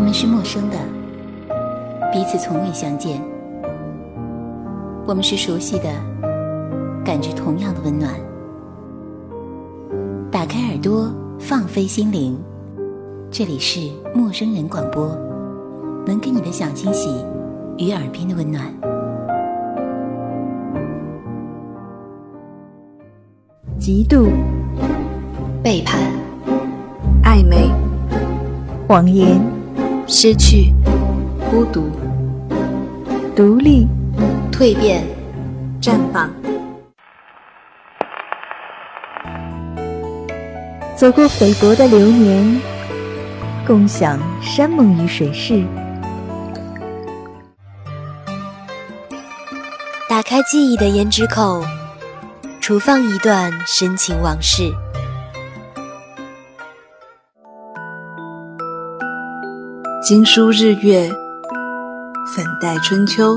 我们是陌生的，彼此从未相见。我们是熟悉的，感知同样的温暖。打开耳朵，放飞心灵，这里是陌生人广播，能给你的小惊喜与耳边的温暖。嫉妒、背叛、暧昧、谎言、失去、孤独、独立、蜕变、绽放。走过菲薄的流年，共享山盟与水誓。打开记忆的胭脂扣，储放一段深情往事。经书日月，粉黛春秋。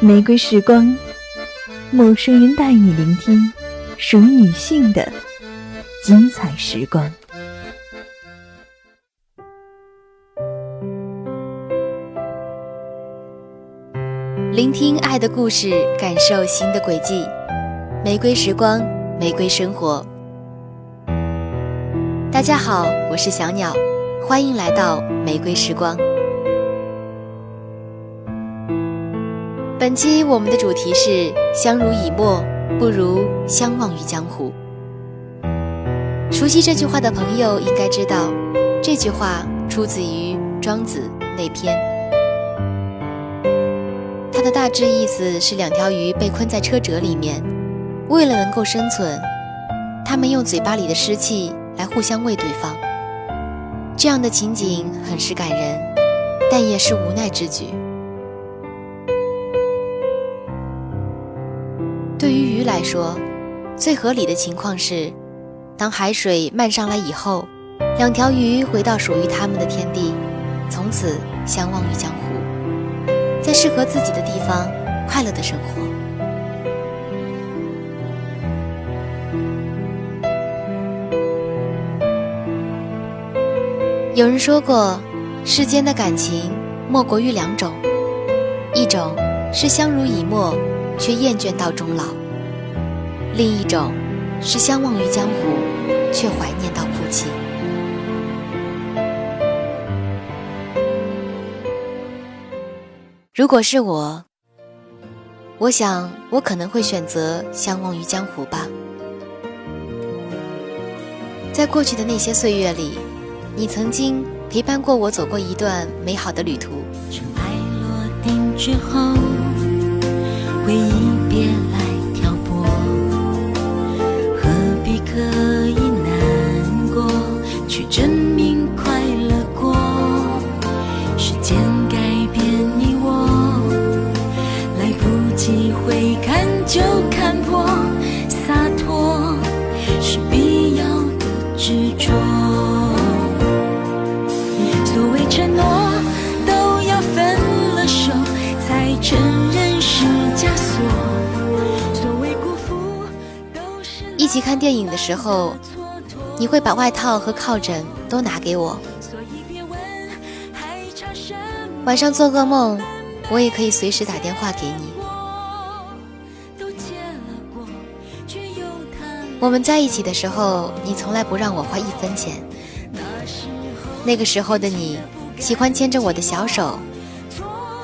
玫瑰时光，陌生人带你聆听属于女性的精彩时光。聆听爱的故事，感受心的轨迹。玫瑰时光，玫瑰生活。大家好，我是小鸟，欢迎来到玫瑰时光。本期我们的主题是“相濡以沫，不如相忘于江湖”。熟悉这句话的朋友应该知道，这句话出自于《庄子》内篇。它的大致意思是：两条鱼被困在车辙里面，为了能够生存，它们用嘴巴里的湿气来互相喂对方。这样的情景很是感人，但也是无奈之举。对于鱼来说，最合理的情况是，当海水漫上来以后，两条鱼回到属于它们的天地，从此相忘于江湖。在适合自己的地方，快乐的生活。有人说过，世间的感情莫过于两种，一种是相濡以沫却厌倦到终老，另一种是相忘于江湖却怀念到哭泣。如果是我，我想我可能会选择相忘于江湖吧。在过去的那些岁月里，你曾经陪伴过我走过一段美好的旅途。尘埃落定之后，回忆别来挑拨，何必刻意难过，去证看电影的时候，你会把外套和靠枕都拿给我。晚上做噩梦，我也可以随时打电话给你。我们在一起的时候，你从来不让我花一分钱。那个时候的你，喜欢牵着我的小手，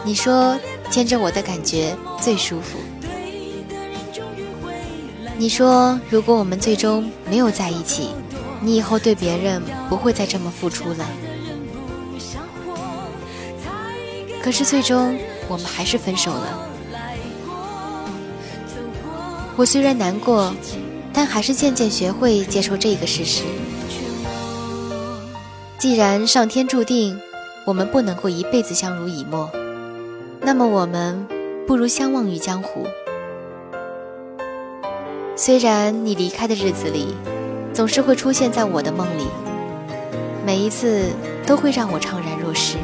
你说牵着我的感觉最舒服。你说如果我们最终没有在一起，你以后对别人不会再这么付出了。可是最终我们还是分手了。我虽然难过，但还是渐渐学会接受这个事实。既然上天注定我们不能够一辈子相濡以沫，那么我们不如相忘于江湖。虽然你离开的日子里，总是会出现在我的梦里，每一次都会让我怅然若失。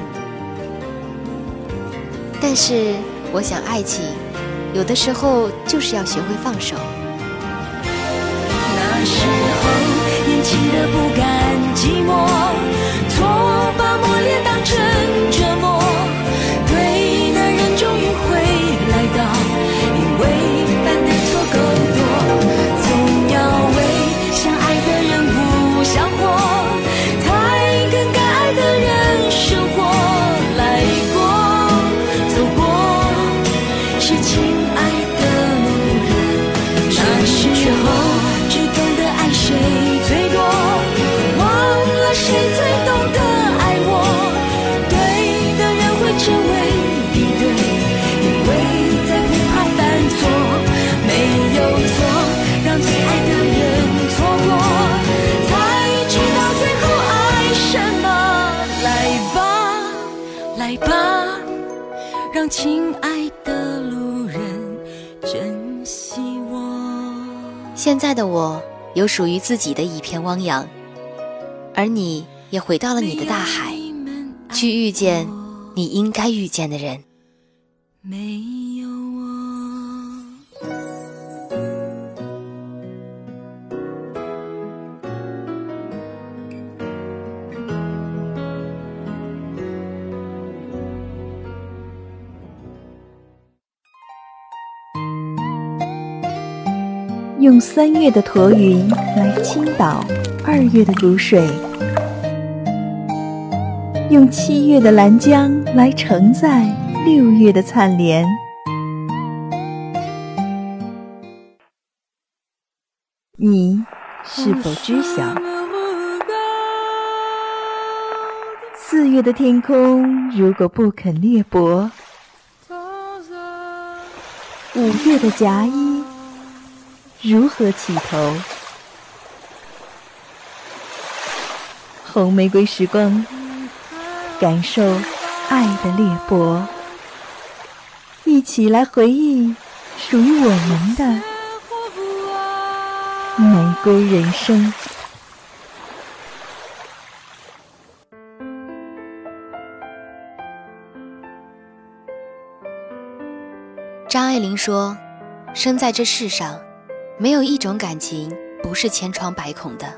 但是，我想爱情有的时候就是要学会放手。那时候年轻的不甘寂寞，错把磨练当成谁最懂得爱我。对的人会成为敌对，因为再不怕犯错，没有错，让最爱的人错过，才知道最后爱什么。来吧，来吧，让亲爱的路人珍惜我。现在的我有属于自己的一片汪洋，而你也回到了你的大海，去遇见你应该遇见的人。没有我。用三月的驼云来倾倒二月的谷水，用七月的兰江来承载六月的灿莲。你是否知晓，四月的天空如果不肯裂帛，五月的夹衣如何起头？红玫瑰时光，感受爱的裂帛，一起来回忆属于我们的玫瑰人生。张爱玲说：“生在这世上，没有一种感情不是千疮百孔的。”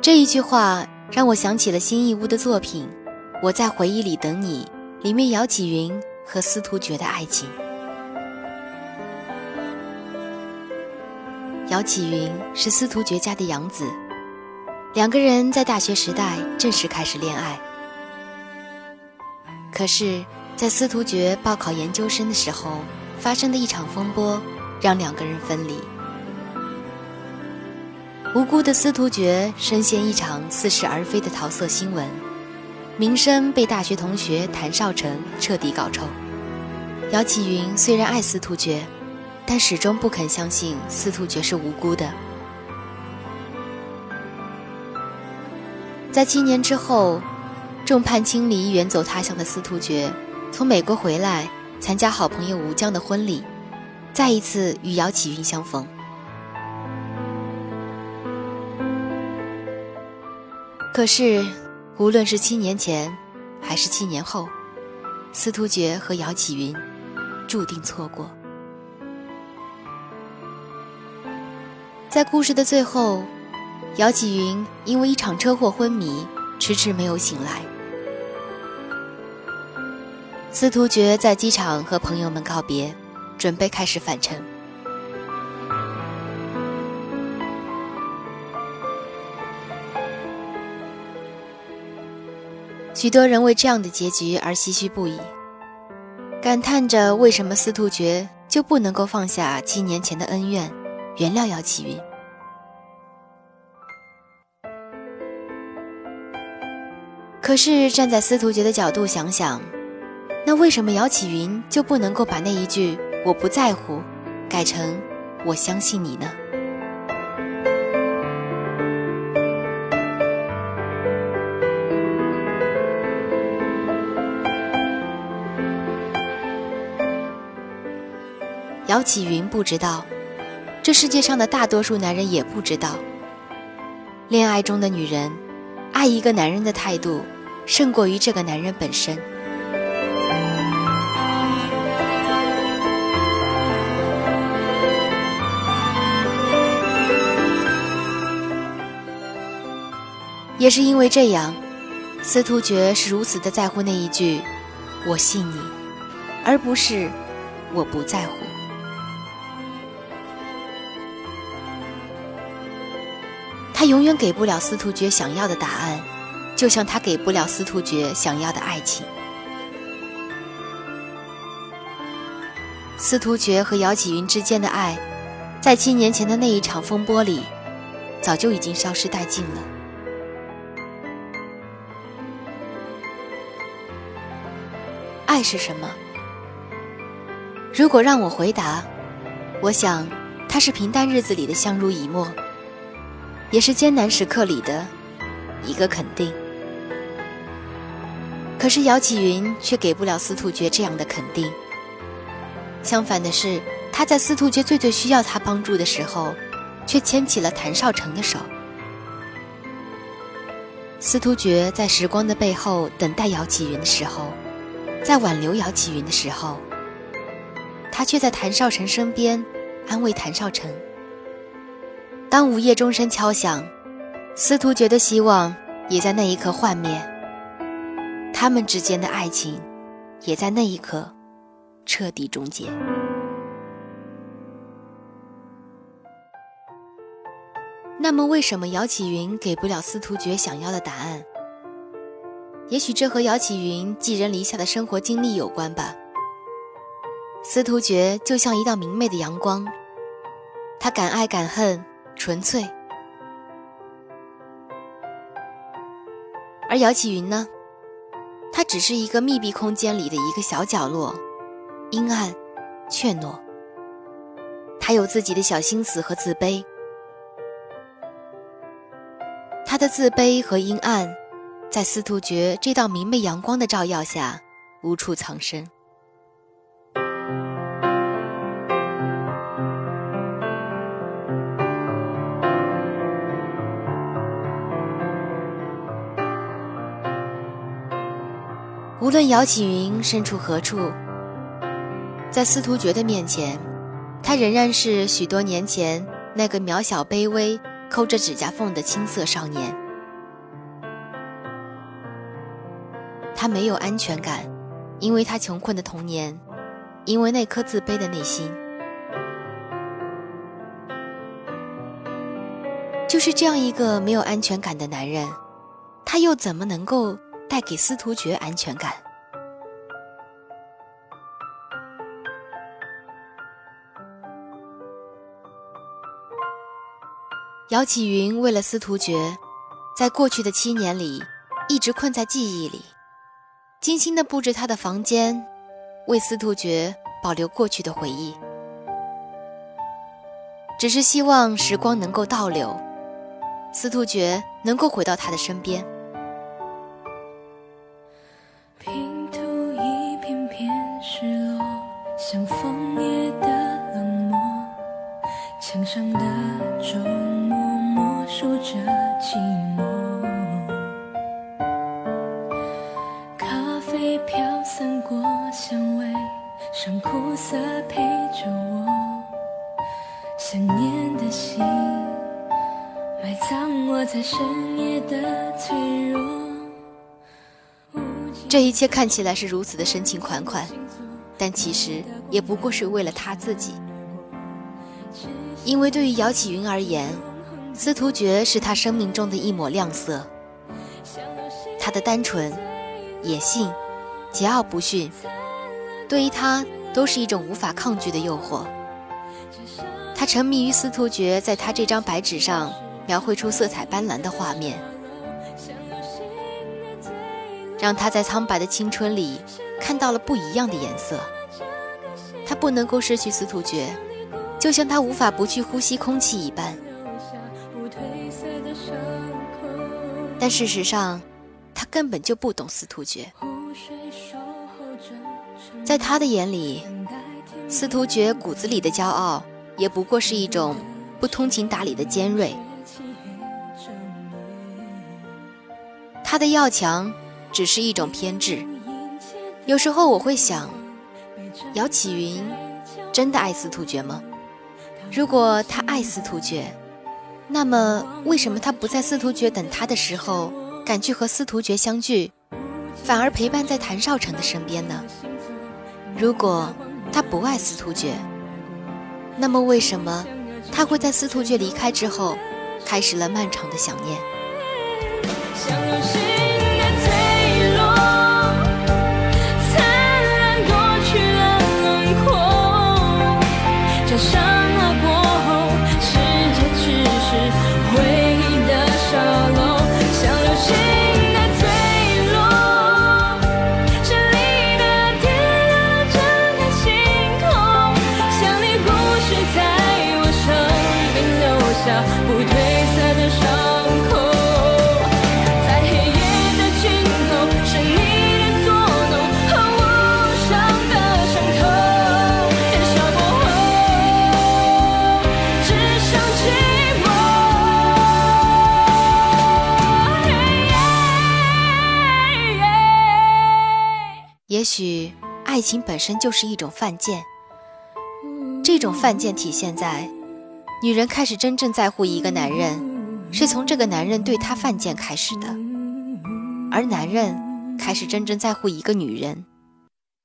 这一句话让我想起了新艺屋的作品《我在回忆里等你》里面姚启云和司徒觉的爱情。姚启云是司徒觉家的养子，两个人在大学时代正式开始恋爱。可是，在司徒觉报考研究生的时候，发生的一场风波，让两个人分离。无辜的司徒觉深陷一场似是而非的桃色新闻，名声被大学同学谭少成彻底搞臭。姚启云虽然爱司徒觉，但始终不肯相信司徒觉是无辜的。在七年之后。众叛亲离、远走他乡的司徒觉，从美国回来参加好朋友吴江的婚礼，再一次与姚启云相逢。可是，无论是七年前，还是七年后，司徒觉和姚启云注定错过。在故事的最后，姚启云因为一场车祸昏迷，迟迟没有醒来。司徒觉在机场和朋友们告别，准备开始返程。许多人为这样的结局而唏嘘不已，感叹着为什么司徒觉就不能够放下七年前的恩怨，原谅姚启云。可是站在司徒觉的角度想想，那为什么姚启云就不能够把那一句“我不在乎”改成“我相信你”呢？姚启云不知道这世界上的大多数男人也不知道。恋爱中的女人爱一个男人的态度胜过于这个男人本身。也是因为这样司徒觉是如此的在乎那一句我信你而不是我不在乎他永远给不了司徒觉想要的答案，就像他给不了司徒觉想要的爱情。司徒觉和姚启云之间的爱，在七年前的那一场风波里，早就已经消失殆尽了。爱是什么？如果让我回答，我想，它是平淡日子里的相濡以沫。也是艰难时刻里的一个肯定。可是姚启云却给不了司徒觉这样的肯定。相反的是，他在司徒觉最最需要他帮助的时候，却牵起了谭少成的手。司徒觉在时光的背后等待姚启云的时候，在挽留姚启云的时候，他却在谭少成身边安慰谭少成。当午夜钟声敲响，司徒觉的希望也在那一刻幻灭，他们之间的爱情也在那一刻彻底终结。那么，为什么姚启云给不了司徒觉想要的答案？也许这和姚启云寄人篱下的生活经历有关吧。司徒觉就像一道明媚的阳光，他敢爱敢恨。纯粹，而姚启云呢？他只是一个密闭空间里的一个小角落，阴暗怯懦。他有自己的小心思和自卑，他的自卑和阴暗，在司徒觉这道明媚阳光的照耀下，无处藏身。无论姚启云身处何处，在司徒觉的面前，他仍然是许多年前那个渺小、卑微、抠着指甲缝的青涩少年。他没有安全感，因为他穷困的童年，因为那颗自卑的内心。就是这样一个没有安全感的男人，他又怎么能够？带给司徒觉安全感。姚启云为了司徒觉，在过去的七年里，一直困在记忆里，精心的布置他的房间，为司徒觉保留过去的回忆，只是希望时光能够倒流，司徒觉能够回到他的身边。这一切看起来是如此的深情款款，但其实也不过是为了他自己。因为对于姚启云而言，司徒觉是他生命中的一抹亮色。他的单纯、野性、桀骜不驯，对于他都是一种无法抗拒的诱惑。他沉迷于司徒觉在他这张白纸上描绘出色彩斑斓的画面。让他在苍白的青春里看到了不一样的颜色。他不能够失去司徒觉，就像他无法不去呼吸空气一般。但事实上，他根本就不懂司徒觉。在他的眼里，司徒觉骨子里的骄傲，也不过是一种不通情达理的尖锐。他的要强。只是一种偏执。有时候我会想，姚启云真的爱司徒觉吗？如果他爱司徒觉，那么，为什么他不在司徒觉等他的时候赶去和司徒觉相聚，反而陪伴在谭少成的身边呢？如果他不爱司徒觉，那么为什么他会在司徒觉离开之后，开始了漫长的想念？情本身就是一种犯贱，这种犯贱体现在，女人开始真正在乎一个男人，是从这个男人对她犯贱开始的；而男人开始真正在乎一个女人，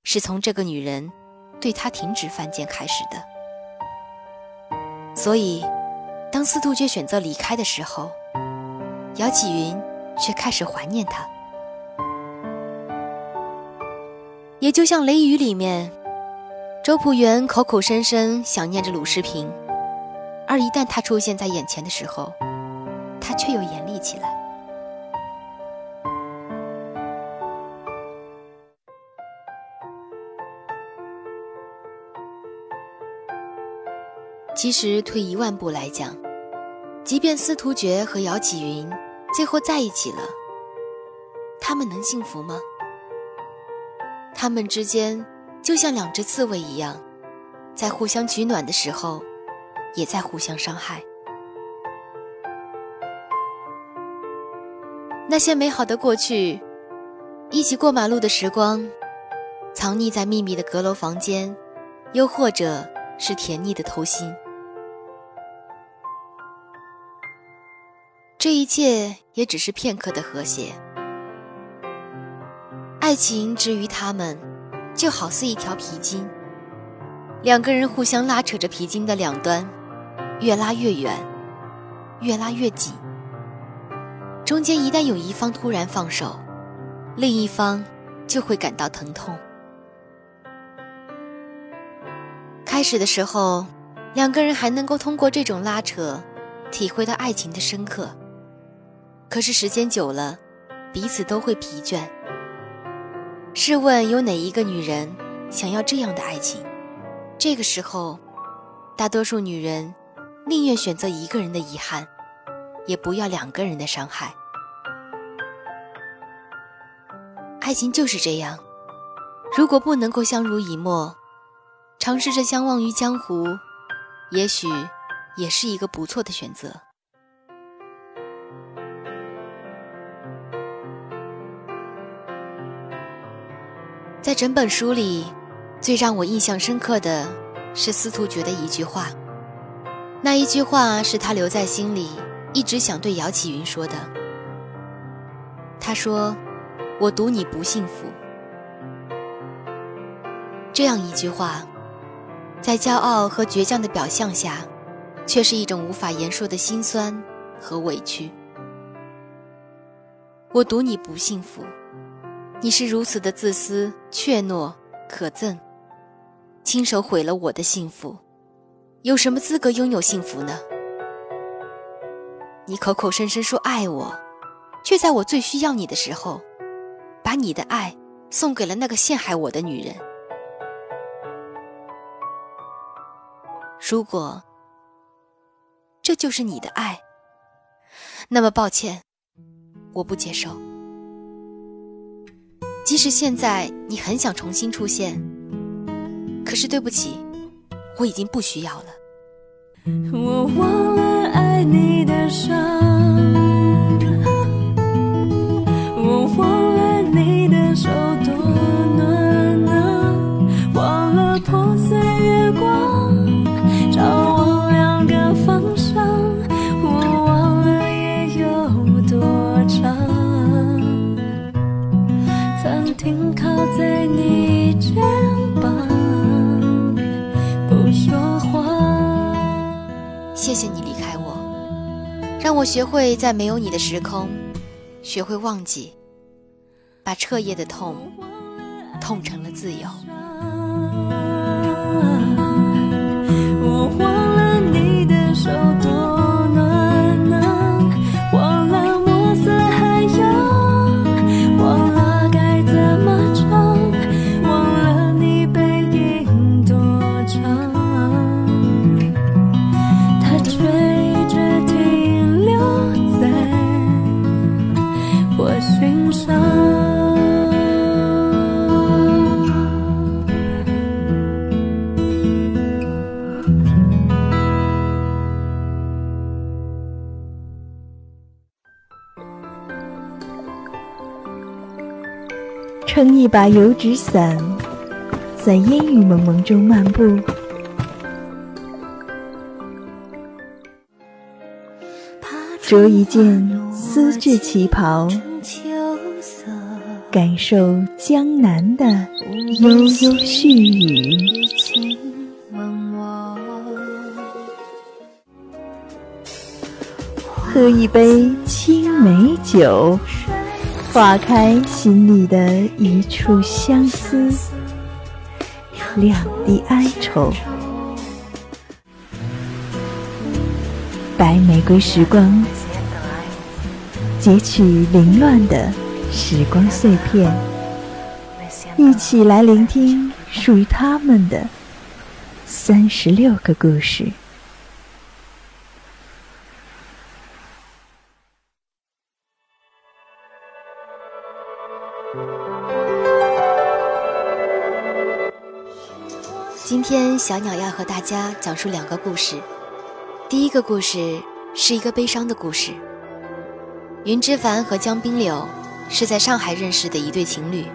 是从这个女人对他停止犯贱开始的。所以，当司徒觉选择离开的时候，姚启云却开始怀念他。也就像《雷雨》里面，周朴园口口声声想念着鲁世平，而一旦他出现在眼前的时候，他却又严厉起来。其实退一万步来讲，即便司徒觉和姚启云最后在一起了，他们能幸福吗？他们之间就像两只刺猬一样，在互相取暖的时候，也在互相伤害。那些美好的过去，一起过马路的时光，藏匿在秘密的阁楼房间，又或者是甜腻的偷心，这一切也只是片刻的和谐。爱情之于他们，就好似一条皮筋，两个人互相拉扯着皮筋的两端，越拉越远，越拉越紧。中间一旦有一方突然放手，另一方就会感到疼痛。开始的时候，两个人还能够通过这种拉扯，体会到爱情的深刻。可是时间久了，彼此都会疲倦。试问有哪一个女人想要这样的爱情？这个时候，大多数女人宁愿选择一个人的遗憾，也不要两个人的伤害。爱情就是这样，如果不能够相濡以沫，尝试着相忘于江湖，也许也是一个不错的选择。在整本书里，最让我印象深刻的是司徒觉的一句话。那一句话是他留在心里，一直想对姚启云说的。他说：“我赌你不幸福。”这样一句话，在骄傲和倔强的表象下，却是一种无法言说的心酸和委屈。我赌你不幸福。你是如此的自私、怯懦、可憎，亲手毁了我的幸福，有什么资格拥有幸福呢？你口口声声说爱我，却在我最需要你的时候，把你的爱送给了那个陷害我的女人。如果这就是你的爱，那么抱歉，我不接受。即使现在你很想重新出现，可是对不起，我已经不需要了。我忘了爱你的伤，让我学会在没有你的时空，学会忘记，把彻夜的痛，痛成了自由。我忘了你的手把油纸伞，在烟雨蒙蒙中漫步。着一件丝质旗袍，感受江南的悠悠絮语。喝一杯青梅酒，化开心里的一处相思，两地哀愁。白玫瑰时光，截取凌乱的时光碎片，一起来聆听属于他们的三十六个故事。天小鸟要和大家讲述两个故事。第一个故事是一个悲伤的故事。云之凡和江冰柳是在上海认识的一对情侣，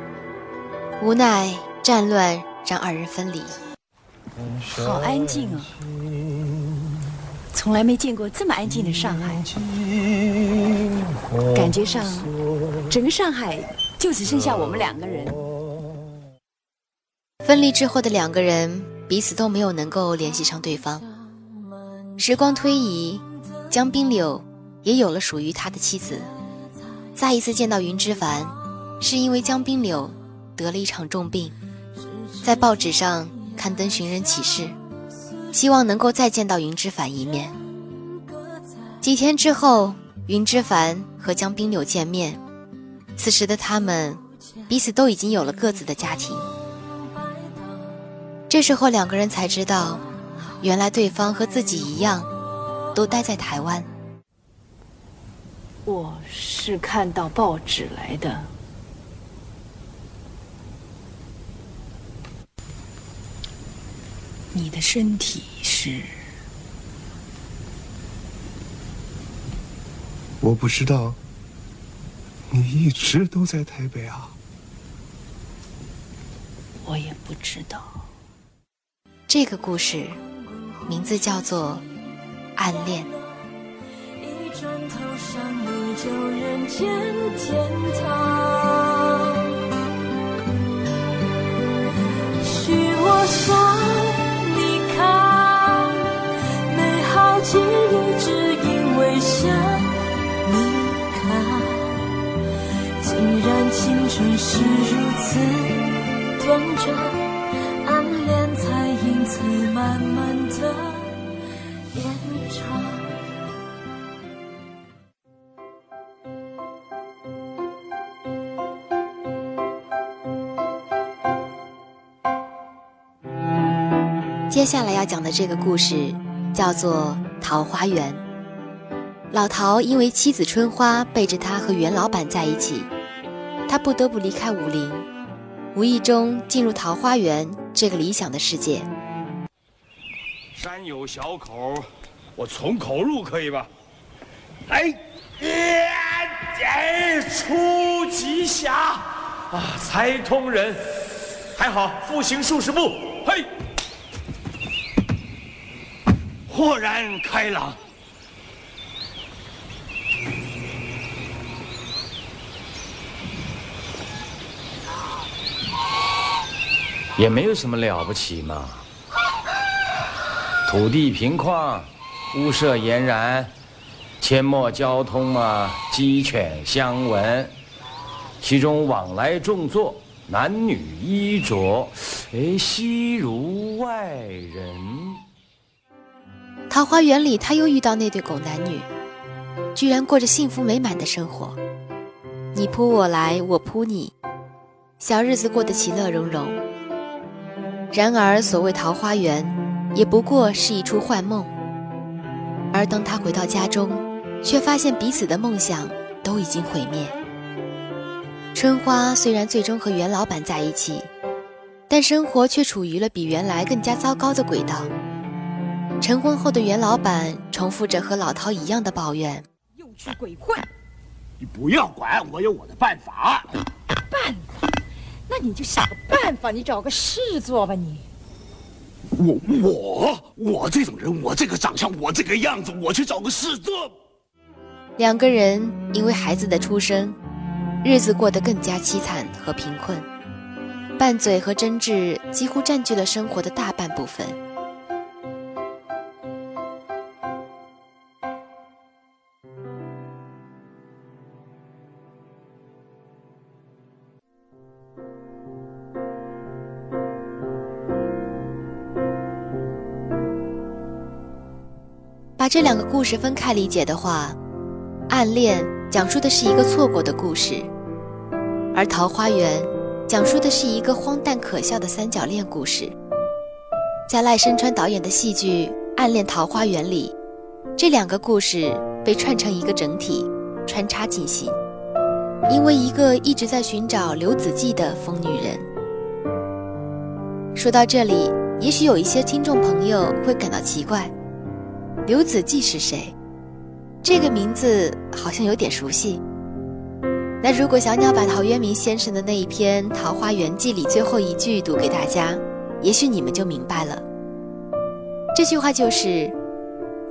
无奈战乱让二人分离。好安静啊！从来没见过这么安静的上海，感觉上整个上海就只剩下我们两个人。分离之后的两个人彼此都没有能够联系上对方。时光推移，江冰柳也有了属于他的妻子。再一次见到云之凡，是因为江冰柳得了一场重病，在报纸上刊登寻人启事，希望能够再见到云之凡一面。几天之后，云之凡和江冰柳见面，此时的他们彼此都已经有了各自的家庭。这时候，两个人才知道，原来对方和自己一样，都待在台湾。我是看到报纸来的。你的身体是？我不知道，你一直都在台北啊？我也不知道。这个故事名字叫做《暗恋》。一转头，想你就人间天堂。许我想你看，美好记忆只因为想你看，竟然青春是如此短暂，此慢慢的延长。接下来要讲的这个故事叫做《桃花源》。老陶因为妻子春花背着他和袁老板在一起，他不得不离开武林，无意中进入桃花源这个理想的世界。山有小口，我从口入可以吧？来，哎，出吉侠啊，才通人，还好，复行数十步，嘿，豁然开朗。也没有什么了不起嘛。土地平旷，屋舍俨然，阡陌交通嘛，鸡犬相闻。其中往来种作，男女衣着，哎，悉如外人。桃花源里，他又遇到那对狗男女，居然过着幸福美满的生活。你扑我来，我扑你，小日子过得其乐融融。然而，所谓桃花源，也不过是一出幻梦。而当他回到家中，却发现彼此的梦想都已经毁灭。春花虽然最终和袁老板在一起，但生活却处于了比原来更加糟糕的轨道。成婚后的袁老板重复着和老陶一样的抱怨：“又去鬼混！你不要管，我有我的办法。办法？那你就想个办法，你找个事做吧，你。”我我我这种人，我这个长相，我这个样子，我去找个事做。两个人因为孩子的出生，日子过得更加凄惨和贫困，拌嘴和争执几乎占据了生活的大半部分。这两个故事分开理解的话，暗恋讲述的是一个错过的故事，而桃花源讲述的是一个荒诞可笑的三角恋故事。在赖声川导演的戏剧《暗恋桃花源》里，这两个故事被串成一个整体，穿插进行。因为一个一直在寻找刘子骥的疯女人。说到这里，也许有一些听众朋友会感到奇怪。刘子骥是谁？这个名字好像有点熟悉。那如果小鸟把陶渊明先生的那一篇《桃花源记》里最后一句读给大家，也许你们就明白了。这句话就是：“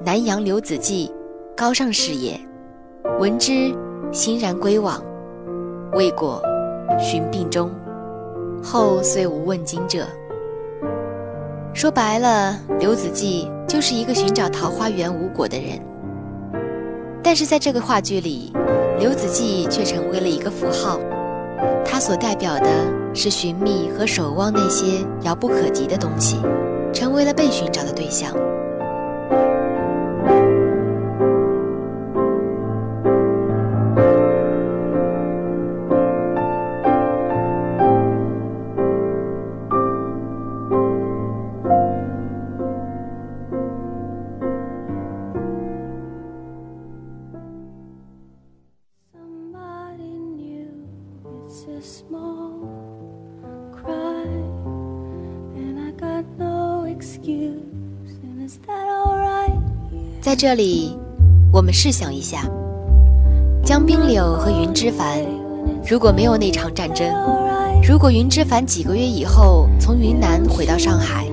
南阳刘子骥，高尚士也。闻之，欣然归往。未果，寻病终。后虽无问津者。”说白了，刘子骥。就是一个寻找桃花源无果的人，但是在这个话剧里，刘子骥却成为了一个符号，他所代表的是寻觅和守望那些遥不可及的东西，成为了被寻找的对象。这里，我们试想一下，江滨柳和云之凡，如果没有那场战争，如果云之凡几个月以后从云南回到上海，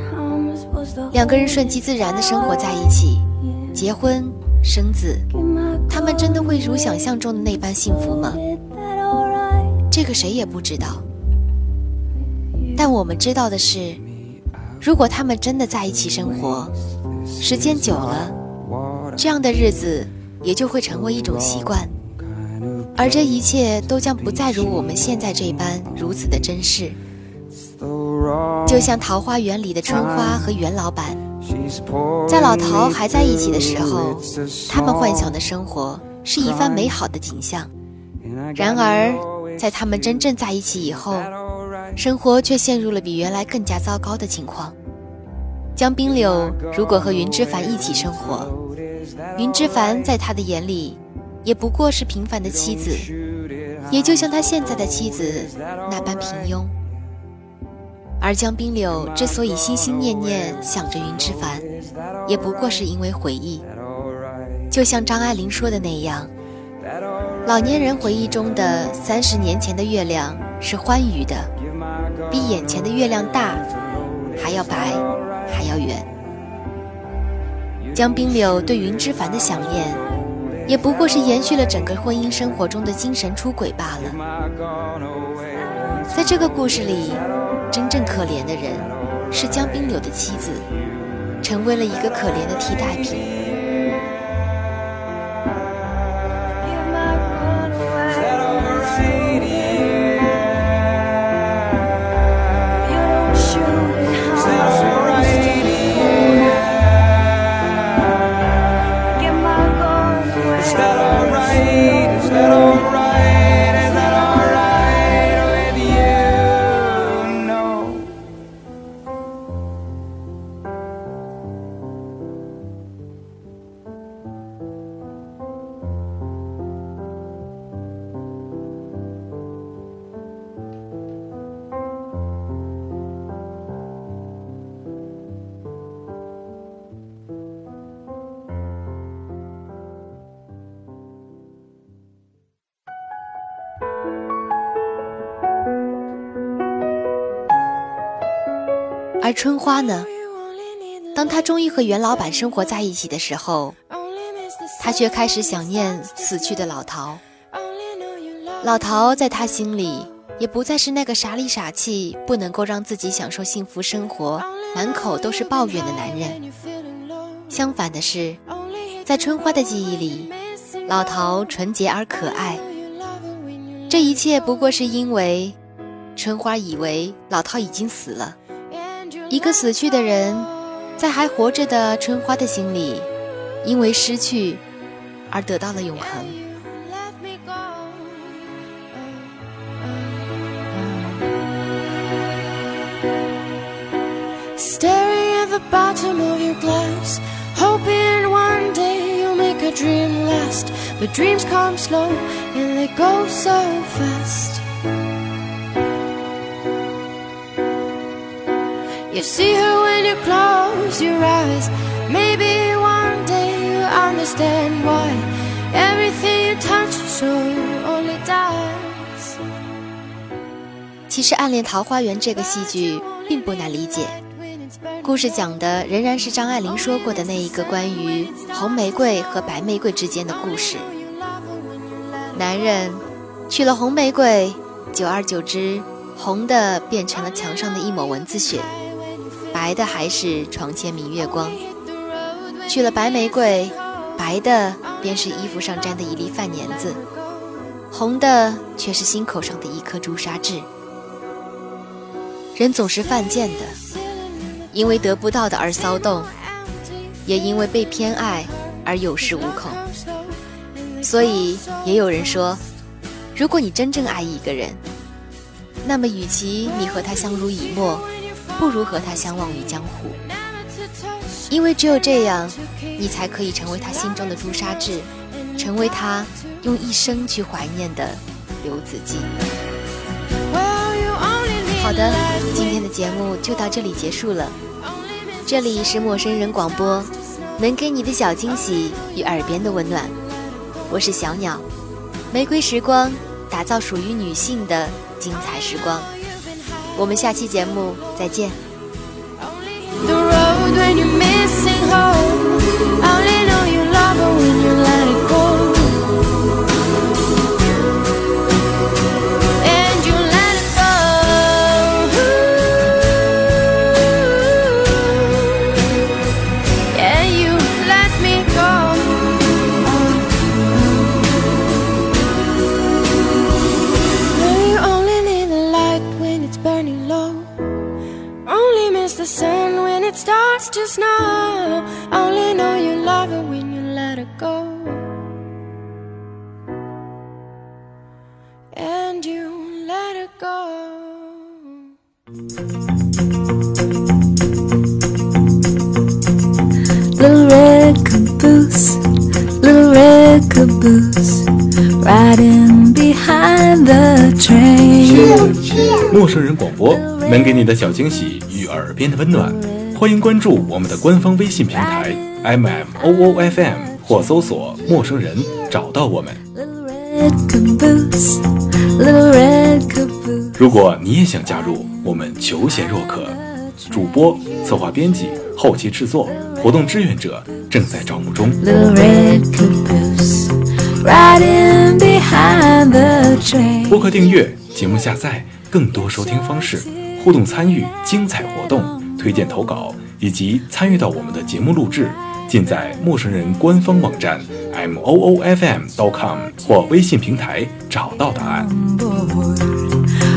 两个人顺其自然的生活在一起，结婚生子，他们真的会如想象中的那般幸福吗？这个谁也不知道。但我们知道的是，如果他们真的在一起生活，时间久了。这样的日子也就会成为一种习惯，而这一切都将不再如我们现在这般如此的珍视。就像《桃花源》里的春花和袁老板，在老陶还在一起的时候，他们幻想的生活是一番美好的景象；然而，在他们真正在一起以后，生活却陷入了比原来更加糟糕的情况。江滨柳如果和云之凡一起生活，云之凡在他的眼里，也不过是平凡的妻子，也就像他现在的妻子那般平庸。而江冰柳之所以心心念念想着云之凡，也不过是因为回忆。就像张爱玲说的那样，老年人回忆中的三十年前的月亮是欢愉的，比眼前的月亮大，还要白。还要远。江冰柳对云之凡的想念，也不过是延续了整个婚姻生活中的精神出轨罢了。在这个故事里，真正可怜的人是江冰柳的妻子，成为了一个可怜的替代品。春花呢？当她终于和袁老板生活在一起的时候，她却开始想念死去的老陶。老陶在她心里也不再是那个傻里傻气、不能够让自己享受幸福生活、满口都是抱怨的男人。相反的是，在春花的记忆里，老陶纯洁而可爱。这一切不过是因为春花以为老陶已经死了。一个死去的人，在还活着的春花的心里，因为失去而得到了永恒。Staring at the bottom of your glass, hoping one day you'll make a dream last. But dreams come slow and they go so fast. You see her when you close your eyes. Maybe one day you understand why everything you touch so only dies. 其实，《暗恋桃花源》这个戏剧并不难理解。故事讲的仍然是张爱玲说过的那一个关于红玫瑰和白玫瑰之间的故事。男人娶了红玫瑰，久而久之，红的变成了墙上的一抹蚊子血，白的还是床前明月光。娶了白玫瑰，白的便是衣服上沾的一粒饭粘子，红的却是心口上的一颗朱砂痣。人总是犯贱的。因为得不到的而骚动，也因为被偏爱而有恃无恐。所以也有人说，如果你真正爱一个人，那么与其你和他相濡以沫，不如和他相忘于江湖。因为只有这样，你才可以成为他心中的朱砂痣，成为他用一生去怀念的刘子骥。好的，今天的节目就到这里结束了。这里是陌生人广播，能给你的小惊喜与耳边的温暖。我是小鸟，玫瑰时光，打造属于女性的精彩时光。我们下期节目再见。Little red caboose, little red caboose, riding behind the train. 陌生人广播能给你的小惊喜与耳边的温暖，欢迎关注我们的官方微信平台 M M O O F M 或搜索“陌生人”找到我们。如果你也想加入，我们求贤若渴，主播、策划、编辑、后期制作、活动志愿者正在招募中。播客订阅、节目下载、更多收听方式、互动参与、精彩活动、推荐投稿以及参与到我们的节目录制，尽在陌生人官方网站 m o o f m dot com 或微信平台找到答案。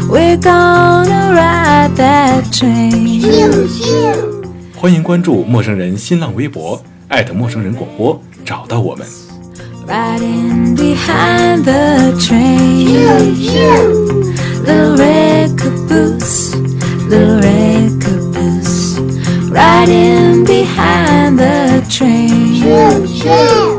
We're gonna ride that train. 欢迎关注陌生人新浪微博，艾特陌生人广播，找到我们。Riding behind the train. Little red caboose, little red riding behind the train. Choo, choo.